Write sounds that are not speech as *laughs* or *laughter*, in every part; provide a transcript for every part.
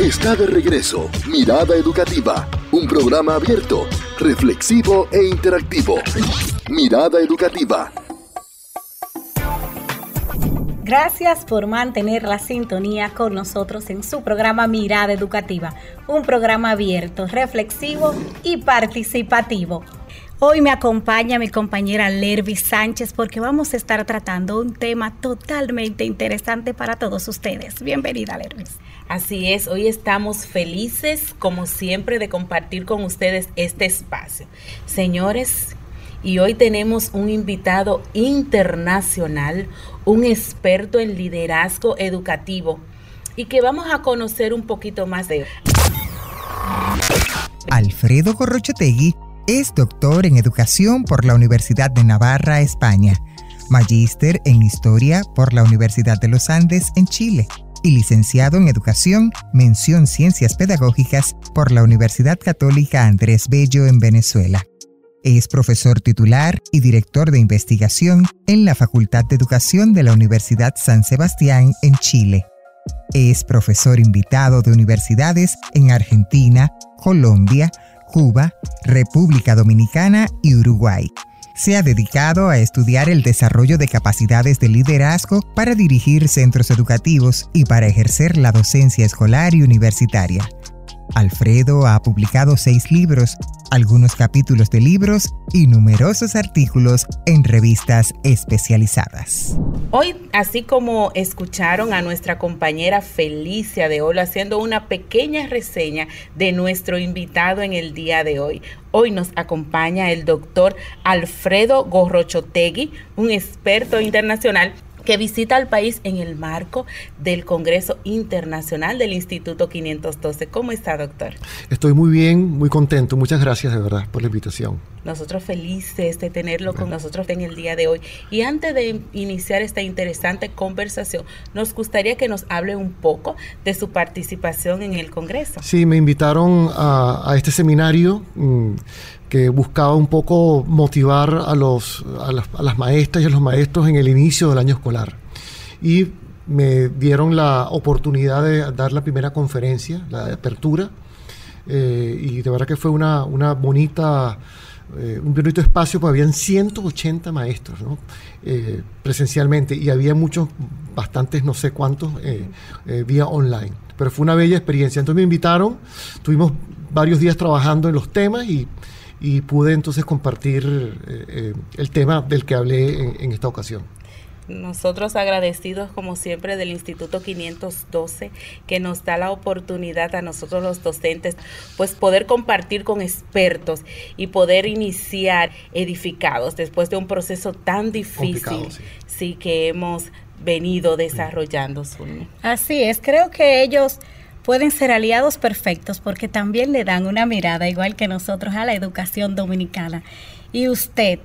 Está de regreso Mirada Educativa, un programa abierto, reflexivo e interactivo. Mirada Educativa. Gracias por mantener la sintonía con nosotros en su programa Mirada Educativa, un programa abierto, reflexivo y participativo. Hoy me acompaña mi compañera Lervis Sánchez porque vamos a estar tratando un tema totalmente interesante para todos ustedes. Bienvenida, Lervis. Así es, hoy estamos felices, como siempre, de compartir con ustedes este espacio. Señores, y hoy tenemos un invitado internacional, un experto en liderazgo educativo, y que vamos a conocer un poquito más de él. Alfredo Corrochotegui es doctor en educación por la Universidad de Navarra, España, magíster en historia por la Universidad de los Andes en Chile y licenciado en educación, mención ciencias pedagógicas por la Universidad Católica Andrés Bello en Venezuela. Es profesor titular y director de investigación en la Facultad de Educación de la Universidad San Sebastián en Chile. Es profesor invitado de universidades en Argentina, Colombia, Cuba, República Dominicana y Uruguay. Se ha dedicado a estudiar el desarrollo de capacidades de liderazgo para dirigir centros educativos y para ejercer la docencia escolar y universitaria. Alfredo ha publicado seis libros, algunos capítulos de libros y numerosos artículos en revistas especializadas. Hoy, así como escucharon a nuestra compañera Felicia de Olo haciendo una pequeña reseña de nuestro invitado en el día de hoy, hoy nos acompaña el doctor Alfredo Gorrochotegui, un experto internacional que visita al país en el marco del Congreso Internacional del Instituto 512. ¿Cómo está, doctor? Estoy muy bien, muy contento. Muchas gracias de verdad por la invitación. Nosotros felices de tenerlo con nosotros en el día de hoy. Y antes de iniciar esta interesante conversación, nos gustaría que nos hable un poco de su participación en el Congreso. Sí, me invitaron a, este seminario. Mm, que buscaba un poco motivar a, los, a las, maestras y a los maestros en el inicio del año escolar. Y me dieron la oportunidad de dar la primera conferencia, la de apertura, eh, y de verdad que fue una, una bonita, eh, un bonito espacio, porque habían 180 maestros eh, presencialmente y había muchos, bastantes, no sé cuántos, vía online. Pero fue una bella experiencia. Entonces me invitaron, tuvimos varios días trabajando en los temas y y pude entonces compartir eh, eh, el tema del que hablé en, esta ocasión. Nosotros agradecidos como siempre del Instituto 512 que nos da la oportunidad a nosotros los docentes pues poder compartir con expertos y poder iniciar edificados después de un proceso tan difícil sí. que hemos venido desarrollando. Así es, creo que ellos pueden ser aliados perfectos porque también le dan una mirada, igual que nosotros, a la educación dominicana. Y usted,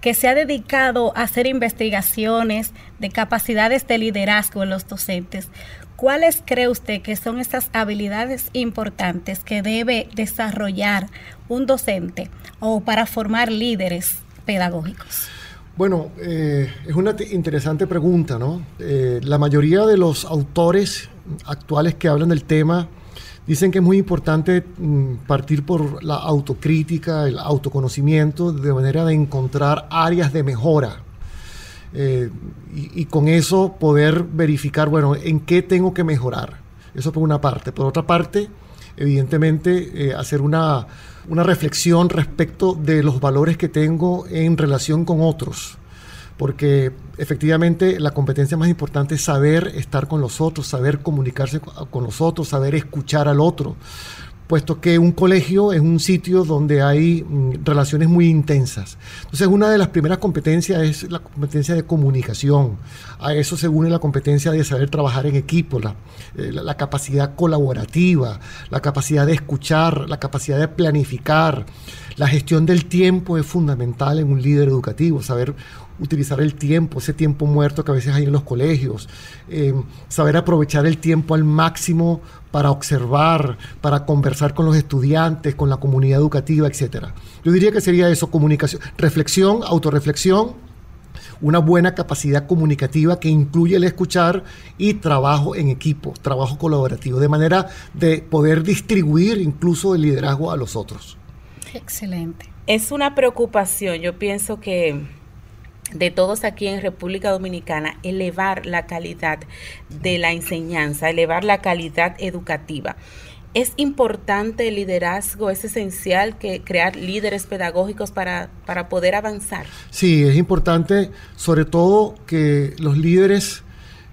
que se ha dedicado a hacer investigaciones de capacidades de liderazgo en los docentes, ¿cuáles cree usted que son esas habilidades importantes que debe desarrollar un docente o para formar líderes pedagógicos? Bueno, eh, es una interesante pregunta, ¿no? Eh, la mayoría de los autores actuales que hablan del tema dicen que es muy importante mm, partir por la autocrítica, el autoconocimiento, de manera de encontrar áreas de mejora. Eh, y, con eso poder verificar, bueno, en qué tengo que mejorar. Eso por una parte. Por otra parte, evidentemente, hacer una una reflexión respecto de los valores que tengo en relación con otros. Porque efectivamente la competencia más importante es saber estar con los otros, saber comunicarse con los otros, saber escuchar al otro puesto que un colegio es un sitio donde hay mm, relaciones muy intensas. Entonces, una de las primeras competencias es la competencia de comunicación. A eso se une la competencia de saber trabajar en equipo, la, eh, la capacidad colaborativa, la capacidad de escuchar, la capacidad de planificar. La gestión del tiempo es fundamental en un líder educativo, saber utilizar el tiempo, ese tiempo muerto que a veces hay en los colegios, eh, saber aprovechar el tiempo al máximo para observar, para conversar con los estudiantes, con la comunidad educativa, etc. Yo diría que sería eso, comunicación, reflexión, autorreflexión, una buena capacidad comunicativa que incluye el escuchar y trabajo en equipo, trabajo colaborativo, de manera de poder distribuir incluso el liderazgo a los otros. Excelente. Es una preocupación, yo pienso que de todos aquí en República Dominicana, elevar la calidad de la enseñanza, elevar la calidad educativa. Es importante el liderazgo, es esencial que crear líderes pedagógicos para, para poder avanzar. Sí, es importante sobre todo que los líderes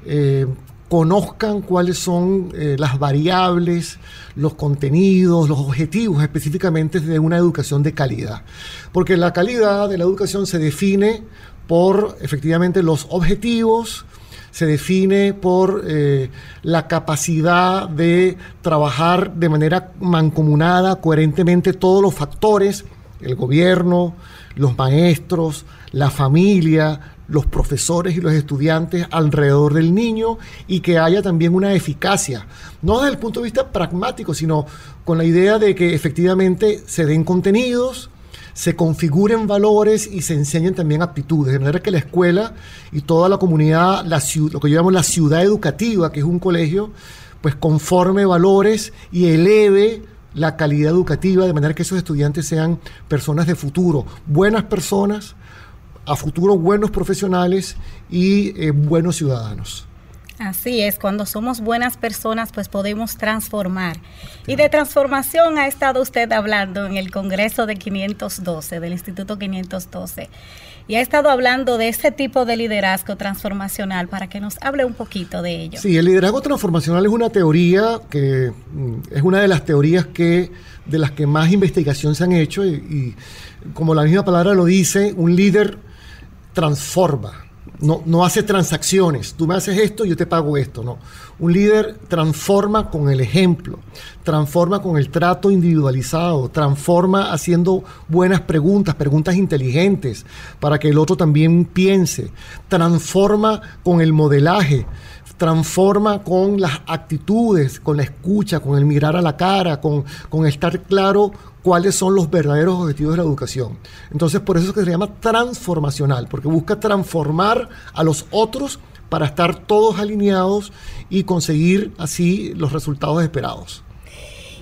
eh, conozcan cuáles son eh, las variables, los contenidos, los objetivos específicamente de una educación de calidad. Porque la calidad de la educación se define por efectivamente los objetivos, se define por eh, la capacidad de trabajar de manera mancomunada, coherentemente todos los factores, el gobierno, los maestros, la familia, los profesores y los estudiantes alrededor del niño y que haya también una eficacia, no desde el punto de vista pragmático, sino con la idea de que efectivamente se den contenidos, se configuren valores y se enseñen también aptitudes, de manera que la escuela y toda la comunidad, la, lo que llamamos la ciudad educativa, que es un colegio, pues conforme valores y eleve la calidad educativa, de manera que esos estudiantes sean personas de futuro, buenas personas, a futuro buenos profesionales y eh, buenos ciudadanos. Así es, cuando somos buenas personas, pues podemos transformar. Y de transformación ha estado usted hablando en el Congreso de 512, del Instituto 512. Y ha estado hablando de ese tipo de liderazgo transformacional para que nos hable un poquito de ello. Sí, el liderazgo transformacional es una teoría que mm, es una de las teorías que de las que más investigación se han hecho y, y como la misma palabra lo dice, un líder transforma no, no hace transacciones. Tú me haces esto, yo te pago esto. No. Un líder transforma con el ejemplo, transforma con el trato individualizado, transforma haciendo buenas preguntas, preguntas inteligentes, para que el otro también piense, transforma con el modelaje transforma con las actitudes, con la escucha, con el mirar a la cara, con, con estar claro cuáles son los verdaderos objetivos de la educación. Entonces, por eso es que se llama transformacional, porque busca transformar a los otros para estar todos alineados y conseguir así los resultados esperados.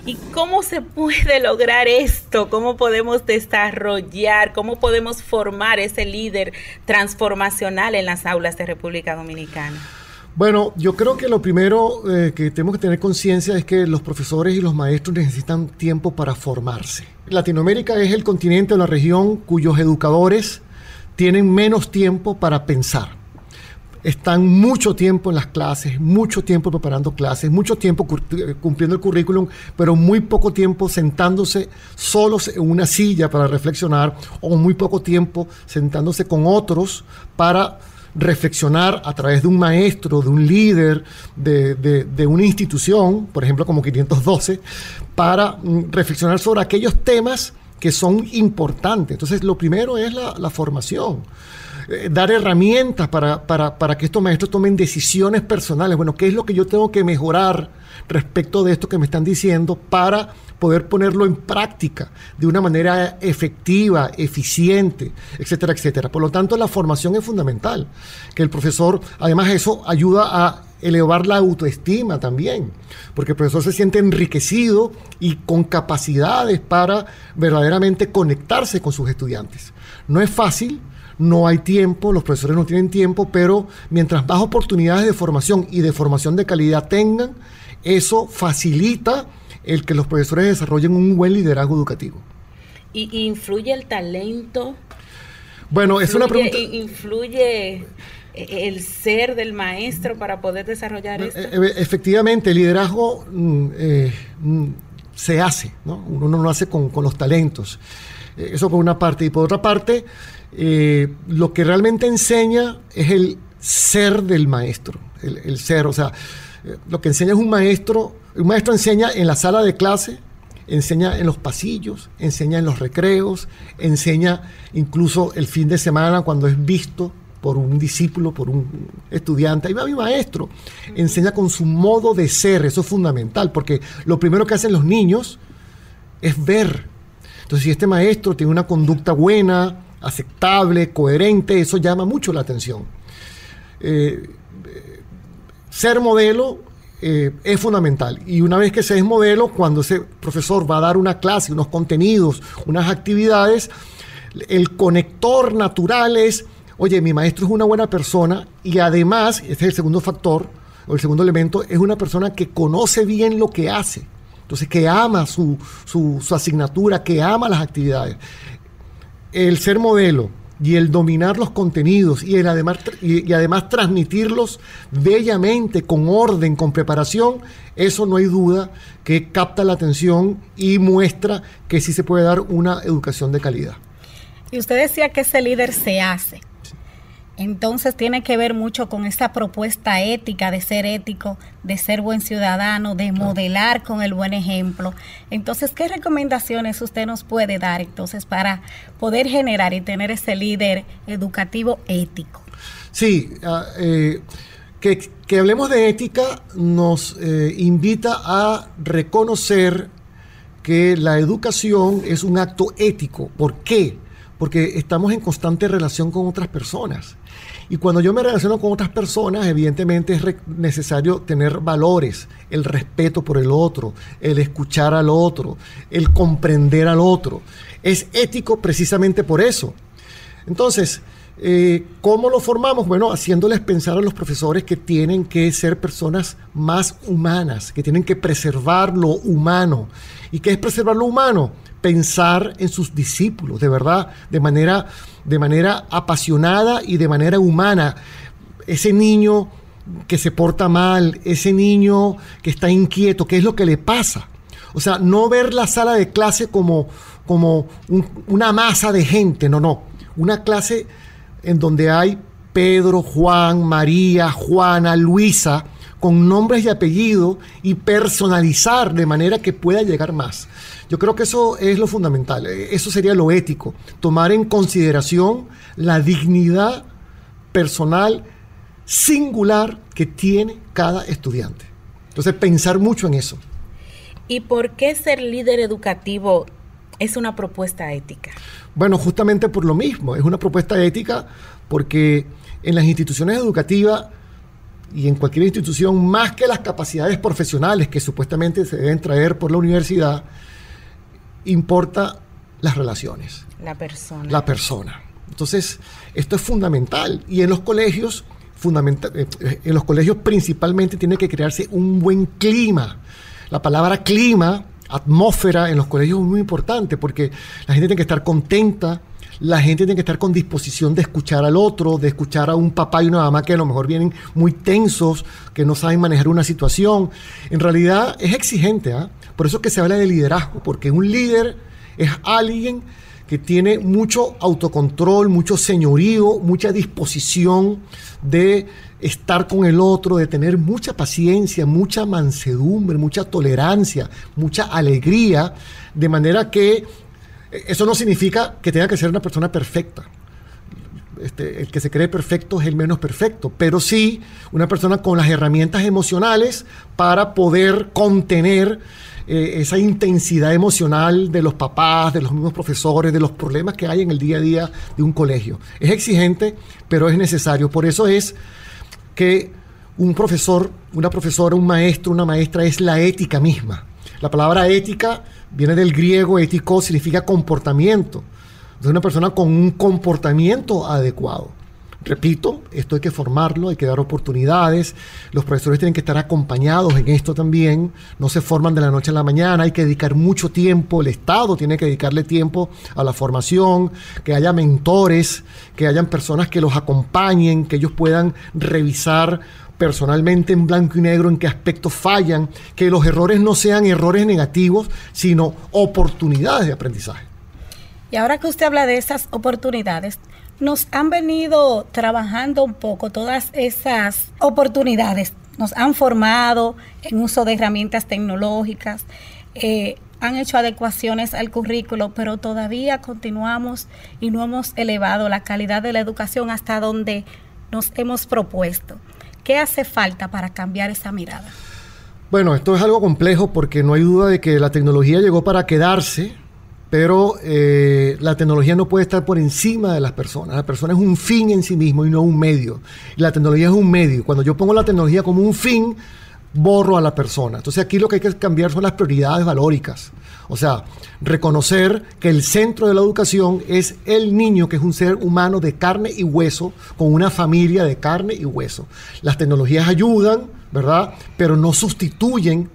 ¿Y cómo se puede lograr esto? ¿Cómo podemos desarrollar, cómo podemos formar ese líder transformacional en las aulas de República Dominicana? Bueno, yo creo que lo primero eh, que tenemos que tener conciencia es que los profesores y los maestros necesitan tiempo para formarse. Latinoamérica es el continente o la región cuyos educadores tienen menos tiempo para pensar. Están mucho tiempo en las clases, mucho tiempo preparando clases, mucho tiempo eh, cumpliendo el currículum, pero muy poco tiempo sentándose solos en una silla para reflexionar o muy poco tiempo sentándose con otros para reflexionar a través de un maestro, de un líder, de, una institución, por ejemplo como 512, para mm, reflexionar sobre aquellos temas que son importantes. Entonces, lo primero es la, formación. Eh, dar herramientas para, para, para, que estos maestros tomen decisiones personales. Bueno, ¿qué es lo que yo tengo que mejorar respecto de esto que me están diciendo para poder ponerlo en práctica de una manera efectiva, eficiente, etcétera, etcétera. Por lo tanto, la formación es fundamental, que el profesor, además eso ayuda a elevar la autoestima también, porque el profesor se siente enriquecido y con capacidades para verdaderamente conectarse con sus estudiantes. No es fácil, no hay tiempo, los profesores no tienen tiempo, pero mientras más oportunidades de formación y de formación de calidad tengan, eso facilita el que los profesores desarrollen un buen liderazgo educativo. ¿Y influye el talento? Bueno, es una pregunta... ¿Influye el ser del maestro para poder desarrollar esto? Eh, eh, efectivamente, el liderazgo mm, eh, mm, se hace, ¿no? Uno no lo hace con, los talentos. Eso por una parte. Y por otra parte, lo que realmente enseña es el ser del maestro, el, el ser, o sea, lo que enseña es un maestro un maestro enseña en la sala de clase, enseña en los pasillos, enseña en los recreos, enseña incluso el fin de semana cuando es visto por un discípulo, por un estudiante. Ahí va mi maestro. Enseña con su modo de ser, eso es fundamental, porque lo primero que hacen los niños es ver. Entonces, si este maestro tiene una conducta buena, aceptable, coherente, eso llama mucho la atención. Eh, ser modelo eh, es fundamental. Y una vez que se es modelo, cuando ese profesor va a dar una clase, unos contenidos, unas actividades, el conector natural es, oye, mi maestro es una buena persona y además, este es el segundo factor, o el segundo elemento, es una persona que conoce bien lo que hace. Entonces, que ama su, su asignatura, que ama las actividades. El ser modelo, y el dominar los contenidos y, el además, y, además transmitirlos bellamente, con orden, con preparación, eso no hay duda que capta la atención y muestra que sí se puede dar una educación de calidad. Y usted decía que ese líder se hace. Entonces tiene que ver mucho con esa propuesta ética de ser ético, de ser buen ciudadano, de modelar con el buen ejemplo. Entonces, ¿qué recomendaciones usted nos puede dar entonces para poder generar y tener ese líder educativo ético? Sí, ah, eh, que, hablemos de ética nos eh, invita a reconocer que la educación es un acto ético. ¿Por qué? Porque estamos en constante relación con otras personas. Y cuando yo me relaciono con otras personas, evidentemente es necesario tener valores, el respeto por el otro, el escuchar al otro, el comprender al otro. Es ético precisamente por eso. Entonces, eh, ¿cómo lo formamos? Bueno, haciéndoles pensar a los profesores que tienen que ser personas más humanas, que tienen que preservar lo humano. ¿Y qué es preservar lo humano? Pensar en sus discípulos, de verdad, de manera de manera apasionada y de manera humana. Ese niño que se porta mal, ese niño que está inquieto, ¿qué es lo que le pasa? O sea, no ver la sala de clase como, como una masa de gente, no, no. Una clase en donde hay Pedro, Juan, María, Juana, Luisa, con nombres y apellidos y personalizar de manera que pueda llegar más. Yo creo que eso es lo fundamental, eh, eso sería lo ético, tomar en consideración la dignidad personal singular que tiene cada estudiante. Entonces, pensar mucho en eso. ¿Y por qué ser líder educativo es una propuesta ética? Bueno, justamente por lo mismo, es una propuesta ética porque en las instituciones educativas y en cualquier institución, más que las capacidades profesionales que supuestamente se deben traer por la universidad, importa las relaciones. La persona. La persona. Entonces, esto es fundamental. Y en los colegios, fundamental, eh, eh, en los colegios principalmente tiene que crearse un buen clima. La palabra clima, atmósfera en los colegios es muy importante porque la gente tiene que estar contenta, la gente tiene que estar con disposición de escuchar al otro, de escuchar a un papá y una mamá que a lo mejor vienen muy tensos, que no saben manejar una situación. En realidad es exigente, ¿ah? Por eso que se habla de liderazgo, porque un líder es alguien que tiene mucho autocontrol, mucho señorío, mucha disposición de estar con el otro, de tener mucha paciencia, mucha mansedumbre, mucha tolerancia, mucha alegría, de manera que eso no significa que tenga que ser una persona perfecta. Este, el que se cree perfecto es el menos perfecto, pero sí una persona con las herramientas emocionales para poder contener eh, esa intensidad emocional de los papás, de los mismos profesores, de los problemas que hay en el día a día de un colegio. Es exigente, pero es necesario. Por eso es que un profesor, una profesora, un maestro, una maestra es la ética misma. La palabra ética viene del griego, ético significa comportamiento. Es una persona con un comportamiento adecuado. Repito, esto hay que formarlo, hay que dar oportunidades, los profesores tienen que estar acompañados en esto también, no se forman de la noche a la mañana, hay que dedicar mucho tiempo, el Estado tiene que dedicarle tiempo a la formación, que haya mentores, que hayan personas que los acompañen, que ellos puedan revisar personalmente en blanco y negro en qué aspectos fallan, que los errores no sean errores negativos, sino oportunidades de aprendizaje. Y ahora que usted habla de esas oportunidades, nos han venido trabajando un poco todas esas oportunidades. Nos han formado en uso de herramientas tecnológicas, eh, han hecho adecuaciones al currículo, pero todavía continuamos y no hemos elevado la calidad de la educación hasta donde nos hemos propuesto. ¿Qué hace falta para cambiar esa mirada? Bueno, esto es algo complejo porque no hay duda de que la tecnología llegó para quedarse pero eh, la tecnología no puede estar por encima de las personas. La persona es un fin en sí mismo y no un medio. Y la tecnología es un medio. Cuando yo pongo la tecnología como un fin, borro a la persona. Entonces aquí lo que hay que cambiar son las prioridades valóricas. O sea, reconocer que el centro de la educación es el niño, que es un ser humano de carne y hueso, con una familia de carne y hueso. Las tecnologías ayudan, ¿verdad? Pero no sustituyen,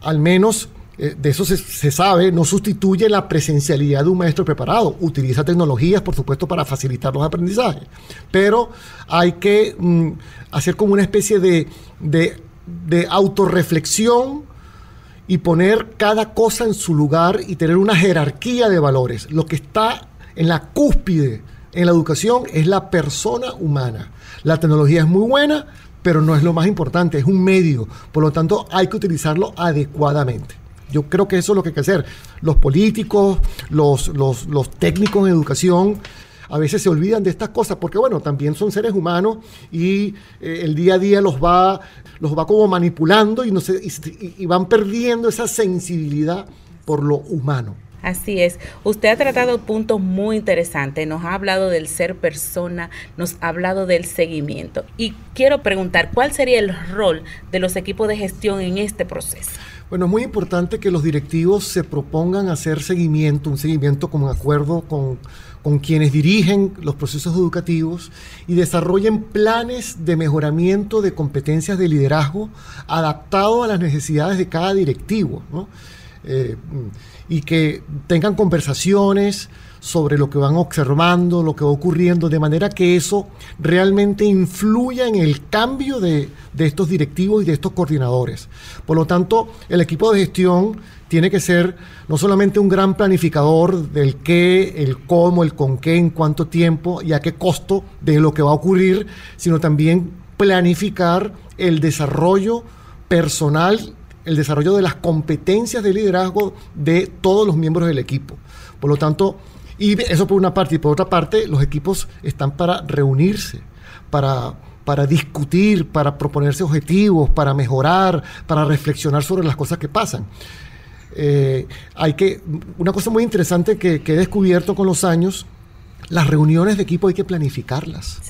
al menos eh, de eso se, sabe, no sustituye la presencialidad de un maestro preparado. Utiliza tecnologías, por supuesto, para facilitar los aprendizajes. Pero hay que mm, hacer como una especie de, de, de autorreflexión y poner cada cosa en su lugar y tener una jerarquía de valores. Lo que está en la cúspide en la educación es la persona humana. La tecnología es muy buena, pero no es lo más importante, es un medio. Por lo tanto, hay que utilizarlo adecuadamente. Yo creo que eso es lo que hay que hacer. Los políticos, los, los, técnicos en educación, a veces se olvidan de estas cosas porque, bueno, también son seres humanos y eh, el día a día los va, los va como manipulando y, no se, y, van perdiendo esa sensibilidad por lo humano. Así es. Usted ha tratado puntos muy interesantes. Nos ha hablado del ser persona, nos ha hablado del seguimiento. Y quiero preguntar, ¿cuál sería el rol de los equipos de gestión en este proceso? Bueno, es muy importante que los directivos se propongan hacer seguimiento, un seguimiento como acuerdo con, con quienes dirigen los procesos educativos y desarrollen planes de mejoramiento de competencias de liderazgo adaptado a las necesidades de cada directivo, eh, y que tengan conversaciones sobre lo que van observando, lo que va ocurriendo, de manera que eso realmente influya en el cambio de, estos directivos y de estos coordinadores. Por lo tanto, el equipo de gestión tiene que ser no solamente un gran planificador del qué, el cómo, el con qué, en cuánto tiempo y a qué costo de lo que va a ocurrir, sino también planificar el desarrollo personal, el desarrollo de las competencias de liderazgo de todos los miembros del equipo. Por lo tanto, y eso por una parte. Y por otra parte, los equipos están para reunirse, para, para discutir, para proponerse objetivos, para mejorar, para reflexionar sobre las cosas que pasan. Eh, hay que, una cosa muy interesante que, he descubierto con los años, las reuniones de equipo hay que planificarlas.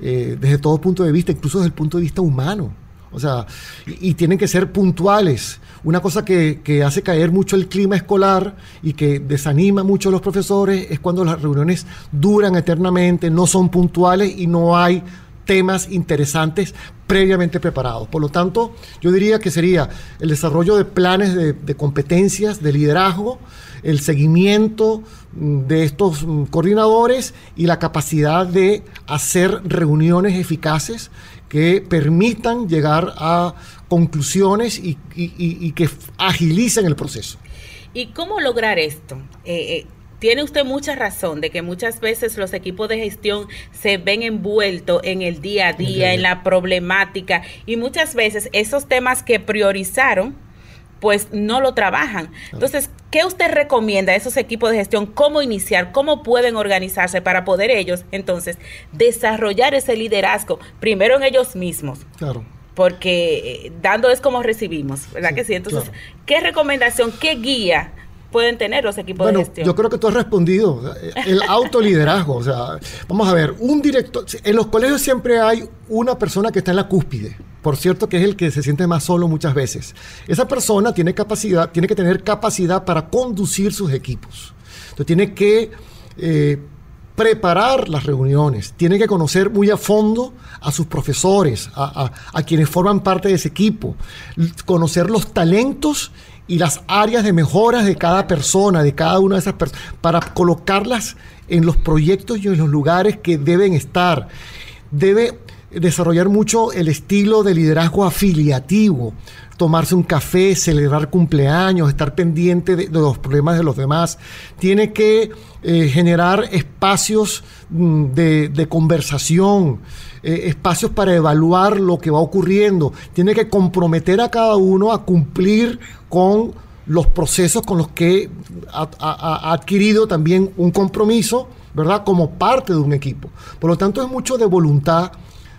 Eh, desde todo punto de vista, incluso desde el punto de vista humano. O sea, y, tienen que ser puntuales. Una cosa que, hace caer mucho el clima escolar y que desanima mucho a los profesores es cuando las reuniones duran eternamente, no son puntuales y no hay temas interesantes previamente preparados. Por lo tanto, yo diría que sería el desarrollo de planes de, de competencias, de liderazgo, el seguimiento mm, de estos mm, coordinadores y la capacidad de hacer reuniones eficaces que permitan llegar a conclusiones y, que agilicen el proceso. ¿Y cómo lograr esto? Eh, eh, tiene usted mucha razón de que muchas veces los equipos de gestión se ven envueltos en el día a día, en la problemática, y muchas veces esos temas que priorizaron, pues no lo trabajan. Entonces, ¿qué usted recomienda a esos equipos de gestión? ¿Cómo iniciar? ¿Cómo pueden organizarse para poder ellos entonces desarrollar ese liderazgo primero en ellos mismos? Claro. Porque eh, dando es como recibimos, ¿verdad que sí? Entonces, ¿qué recomendación, qué guía pueden tener los equipos de gestión? Yo creo que tú has respondido. El autoliderazgo. o sea, vamos a ver, un director. En los colegios siempre hay una persona que está en la cúspide por cierto que es el que se siente más solo muchas veces. Esa persona tiene capacidad, tiene que tener capacidad para conducir sus equipos. Entonces tiene que eh, preparar las reuniones, tiene que conocer muy a fondo a sus profesores, a, a quienes forman parte de ese equipo, conocer los talentos y las áreas de mejoras de cada persona, de cada una de esas personas, para colocarlas en los proyectos y en los lugares que deben estar. Debe desarrollar mucho el estilo de liderazgo afiliativo, tomarse un café, celebrar cumpleaños, estar pendiente de, los problemas de los demás. Tiene que eh, generar espacios mm, de, conversación, eh, espacios para evaluar lo que va ocurriendo. Tiene que comprometer a cada uno a cumplir con los procesos con los que ha adquirido también un compromiso, ¿verdad? Como parte de un equipo. Por lo tanto, es mucho de voluntad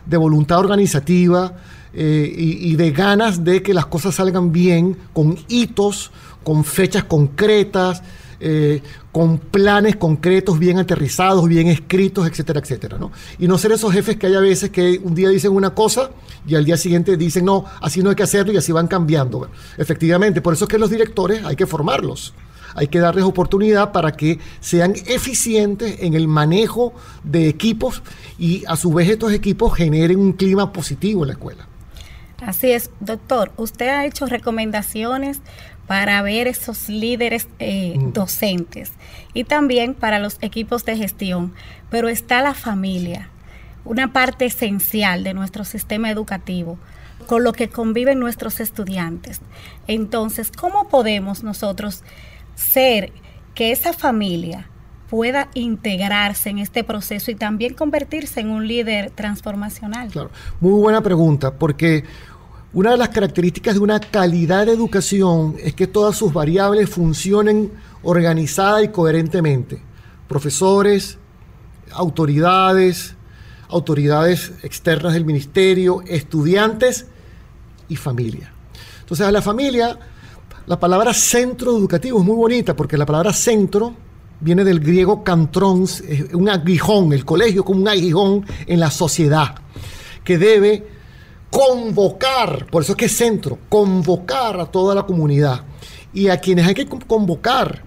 de voluntad organizativa eh, y, de ganas de que las cosas salgan bien, con hitos, con fechas concretas, eh, con planes concretos, bien aterrizados, bien escritos, etcétera, etcétera. ¿no? Y no ser esos jefes que hay a veces que un día dicen una cosa y al día siguiente dicen, no, así no hay que hacerlo y así van cambiando. efectivamente, por eso es que los directores hay que formarlos. Hay que darles oportunidad para que sean eficientes en el manejo de equipos y a su vez estos equipos generen un clima positivo en la escuela. Así es, doctor. Usted ha hecho recomendaciones para ver esos líderes eh, mm. docentes y también para los equipos de gestión, pero está la familia, una parte esencial de nuestro sistema educativo con lo que conviven nuestros estudiantes. Entonces, ¿cómo podemos nosotros ser que esa familia pueda integrarse en este proceso y también convertirse en un líder transformacional? Claro, muy buena pregunta, porque una de las características de una calidad de educación es que todas sus variables funcionen organizada y coherentemente. Profesores, autoridades, autoridades externas del ministerio, estudiantes y familia. Entonces a la familia, la palabra centro educativo es muy bonita porque la palabra centro viene del griego cantrons, un aguijón, el colegio como un aguijón en la sociedad, que debe convocar, por eso es que es centro, convocar a toda la comunidad. Y a quienes hay que convocar,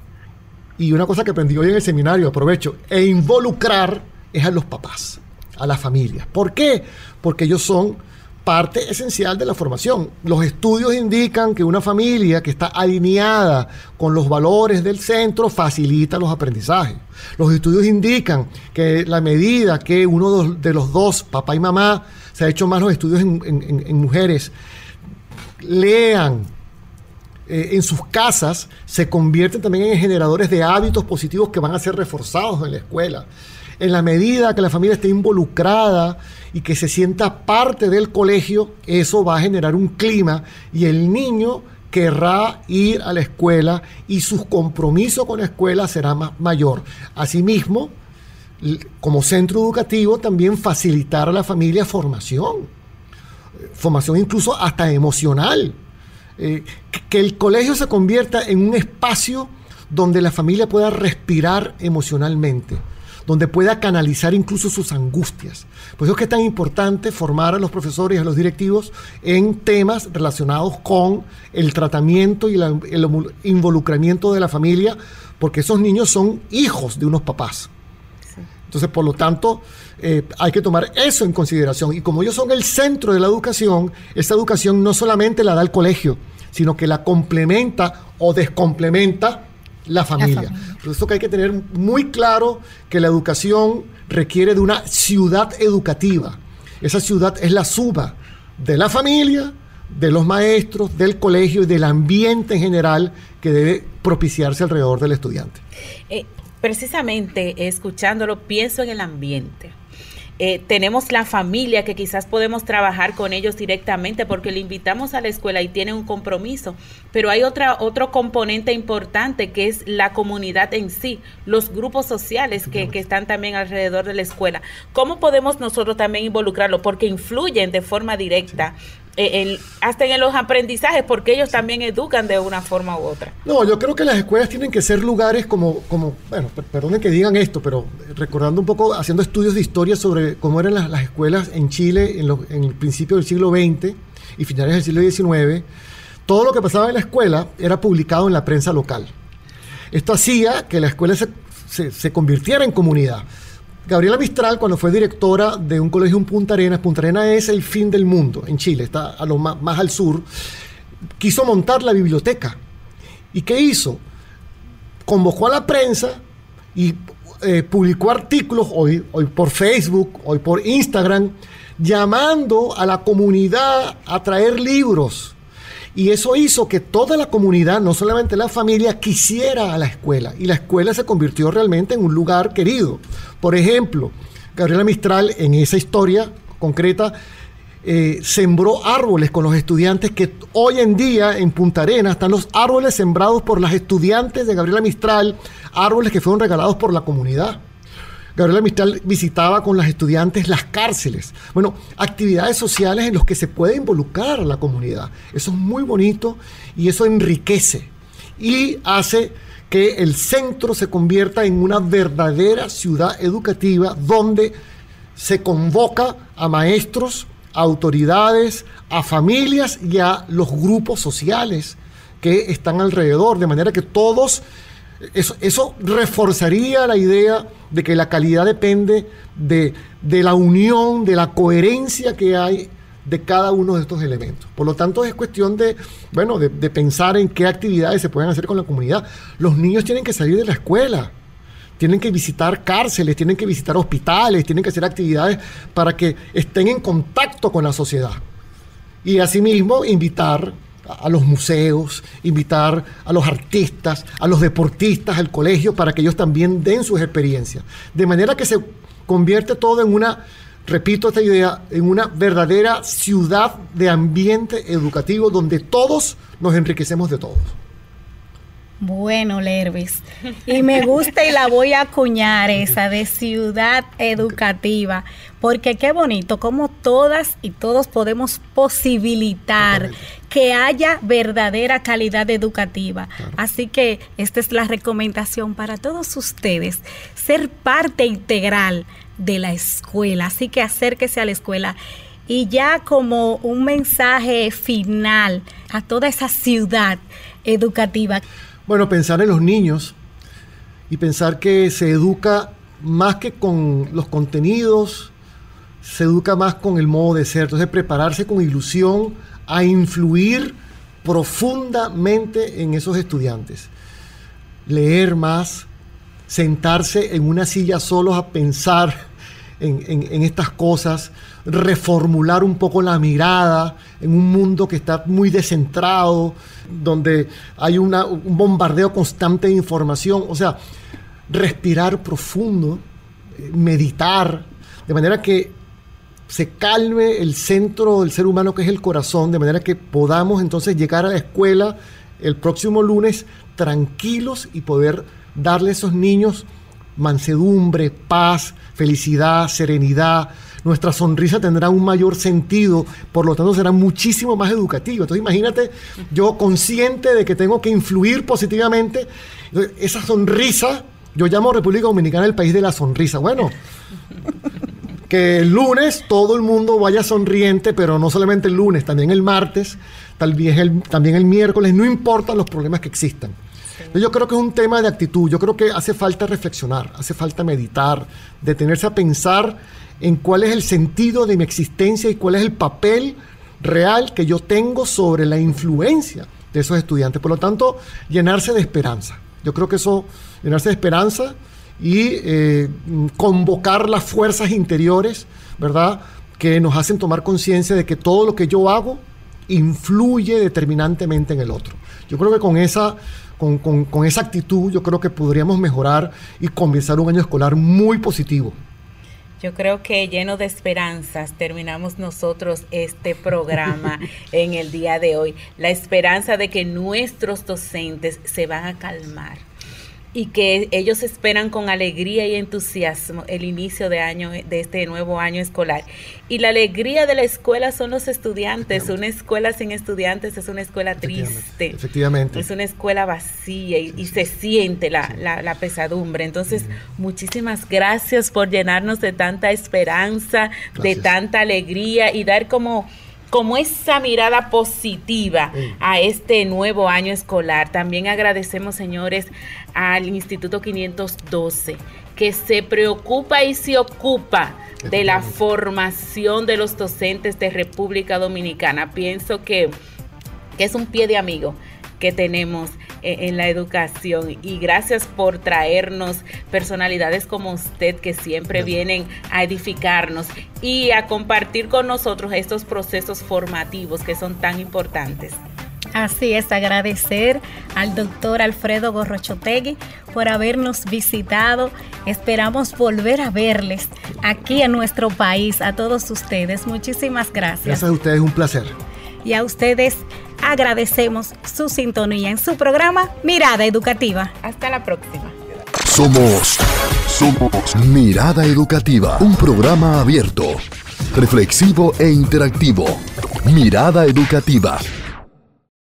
y una cosa que aprendí hoy en el seminario, aprovecho, e involucrar es a los papás, a las familias. ¿Por qué? Porque ellos son parte esencial de la formación. Los estudios indican que una familia que está alineada con los valores del centro facilita los aprendizajes. Los estudios indican que la medida que uno de los dos, papá y mamá, se ha hecho más los estudios en, mujeres, lean eh, en sus casas, se convierten también en generadores de hábitos positivos que van a ser reforzados en la escuela. En la medida que la familia esté involucrada y que se sienta parte del colegio, eso va a generar un clima y el niño querrá ir a la escuela y su compromiso con la escuela será más mayor. Asimismo, como centro educativo también facilitar a la familia formación, formación incluso hasta emocional, eh, que el colegio se convierta en un espacio donde la familia pueda respirar emocionalmente, donde pueda canalizar incluso sus angustias. Por eso es que es tan importante formar a los profesores y a los directivos en temas relacionados con el tratamiento y el involucramiento de la familia, porque esos niños son hijos de unos papás. Entonces, por lo tanto, eh, hay que tomar eso en consideración. Y como ellos son el centro de la educación, esta educación no solamente la da el colegio, sino que la complementa o descomplementa la familia. Por eso que hay que tener muy claro que la educación requiere de una ciudad educativa. Esa ciudad es la suba de la familia, de los maestros, del colegio y del ambiente en general que debe propiciarse alrededor del estudiante. Eh, precisamente escuchándolo, pienso en el ambiente. Eh, tenemos la familia que quizás podemos trabajar con ellos directamente porque le invitamos a la escuela y tiene un compromiso, pero hay otra, otro componente importante que es la comunidad en sí, los grupos sociales que, que están también alrededor de la escuela. ¿Cómo podemos nosotros también involucrarlo? Porque influyen de forma directa eh, hasta en los aprendizajes, porque ellos también educan de una forma u otra. No, yo creo que las escuelas tienen que ser lugares como, como bueno, perdonen que digan esto, pero recordando un poco, haciendo estudios de historia sobre cómo eran las, escuelas en Chile en, en, el principio del siglo XX y finales del siglo XIX, todo lo que pasaba en la escuela era publicado en la prensa local. Esto hacía que la escuela se, se convirtiera en comunidad. Gabriela Mistral, cuando fue directora de un colegio en Punta Arenas, Punta Arenas es el fin del mundo en Chile, está a lo más, al sur, quiso montar la biblioteca. ¿Y qué hizo? Convocó a la prensa y eh, publicó artículos hoy, hoy por Facebook, hoy por Instagram, llamando a la comunidad a traer libros y eso hizo que toda la comunidad, no solamente la familia, quisiera a la escuela. Y la escuela se convirtió realmente en un lugar querido. Por ejemplo, Gabriela Mistral en esa historia concreta eh, sembró árboles con los estudiantes que hoy en día en Punta Arenas están los árboles sembrados por las estudiantes de Gabriela Mistral, árboles que fueron regalados por la comunidad. Gabriela Mistral visitaba con las estudiantes las cárceles. Bueno, actividades sociales en las que se puede involucrar a la comunidad. Eso es muy bonito y eso enriquece y hace que el centro se convierta en una verdadera ciudad educativa donde se convoca a maestros, a autoridades, a familias y a los grupos sociales que están alrededor, de manera que todos, eso, reforzaría la idea de que la calidad depende de, de la unión, de la coherencia que hay de cada uno de estos elementos. Por lo tanto, es cuestión de, bueno, de, pensar en qué actividades se pueden hacer con la comunidad. Los niños tienen que salir de la escuela, tienen que visitar cárceles, tienen que visitar hospitales, tienen que hacer actividades para que estén en contacto con la sociedad. Y asimismo, invitar a los museos, invitar a los artistas, a los deportistas, al colegio, para que ellos también den sus experiencias. De manera que se convierte todo en una repito esta idea, en una verdadera ciudad de ambiente educativo donde todos nos enriquecemos de todos. Bueno, Lervis. Y me gusta y la voy a acuñar esa de ciudad educativa, porque qué bonito como todas y todos podemos posibilitar que haya verdadera calidad educativa. Así que esta es la recomendación para todos ustedes, ser parte integral de la escuela. Así que acérquese a la escuela. Y ya como un mensaje final a toda esa ciudad educativa. Bueno, pensar en los niños y pensar que se educa más que con los contenidos, se educa más con el modo de ser. Entonces, prepararse con ilusión a influir profundamente en esos estudiantes. Leer más, sentarse en una silla solos a pensar en, estas cosas, reformular un poco la mirada en un mundo que está muy descentrado, donde hay un bombardeo constante de información, o sea, respirar profundo, eh, meditar, de manera que se calme el centro del ser humano que es el corazón, de manera que podamos entonces llegar a la escuela el próximo lunes tranquilos y poder darle a esos niños mansedumbre, paz, felicidad, serenidad. Nuestra sonrisa tendrá un mayor sentido, por lo tanto será muchísimo más educativa. Entonces imagínate, yo consciente de que tengo que influir positivamente, esa sonrisa, yo llamo República Dominicana el país de la sonrisa. Bueno, *laughs* que el lunes todo el mundo vaya sonriente, pero no solamente el lunes, también el martes, tal vez el, también el miércoles, no importa los problemas que existan. Yo creo que es un tema de actitud, yo creo que hace falta reflexionar, hace falta meditar, detenerse a pensar en cuál es el sentido de mi existencia y cuál es el papel real que yo tengo sobre la influencia de esos estudiantes. Por lo tanto, llenarse de esperanza. Yo creo que eso, llenarse de esperanza y eh, convocar las fuerzas interiores, ¿verdad? Que nos hacen tomar conciencia de que todo lo que yo hago influye determinantemente en el otro. Yo creo que con esa con, esa actitud, yo creo que podríamos mejorar y comenzar un año escolar muy positivo. Yo creo que lleno de esperanzas terminamos nosotros este programa *laughs* en el día de hoy. La esperanza de que nuestros docentes se van a calmar y que ellos esperan con alegría y entusiasmo el inicio de año de este nuevo año escolar. Y la alegría de la escuela son los estudiantes. Una escuela sin estudiantes es una escuela triste. Efectivamente. Es una escuela vacía y, se siente la, la, pesadumbre. Entonces, muchísimas gracias por llenarnos de tanta esperanza, de tanta alegría y dar como como esa mirada positiva a este nuevo año escolar. También agradecemos, señores, al Instituto 512, que se preocupa y se ocupa de la formación de los docentes de República Dominicana. Pienso que, que es un pie de amigo que tenemos en la educación y gracias por traernos personalidades como usted que siempre vienen a edificarnos y a compartir con nosotros estos procesos formativos que son tan importantes. Así es, agradecer al doctor Alfredo Gorrochotegui por habernos visitado. Esperamos volver a verles aquí en nuestro país, a todos ustedes. Muchísimas gracias. Gracias a ustedes, un placer. Y a ustedes agradecemos su sintonía en su programa Mirada Educativa. Hasta la próxima. Somos, somos Mirada Educativa, un programa abierto, reflexivo e interactivo. Mirada Educativa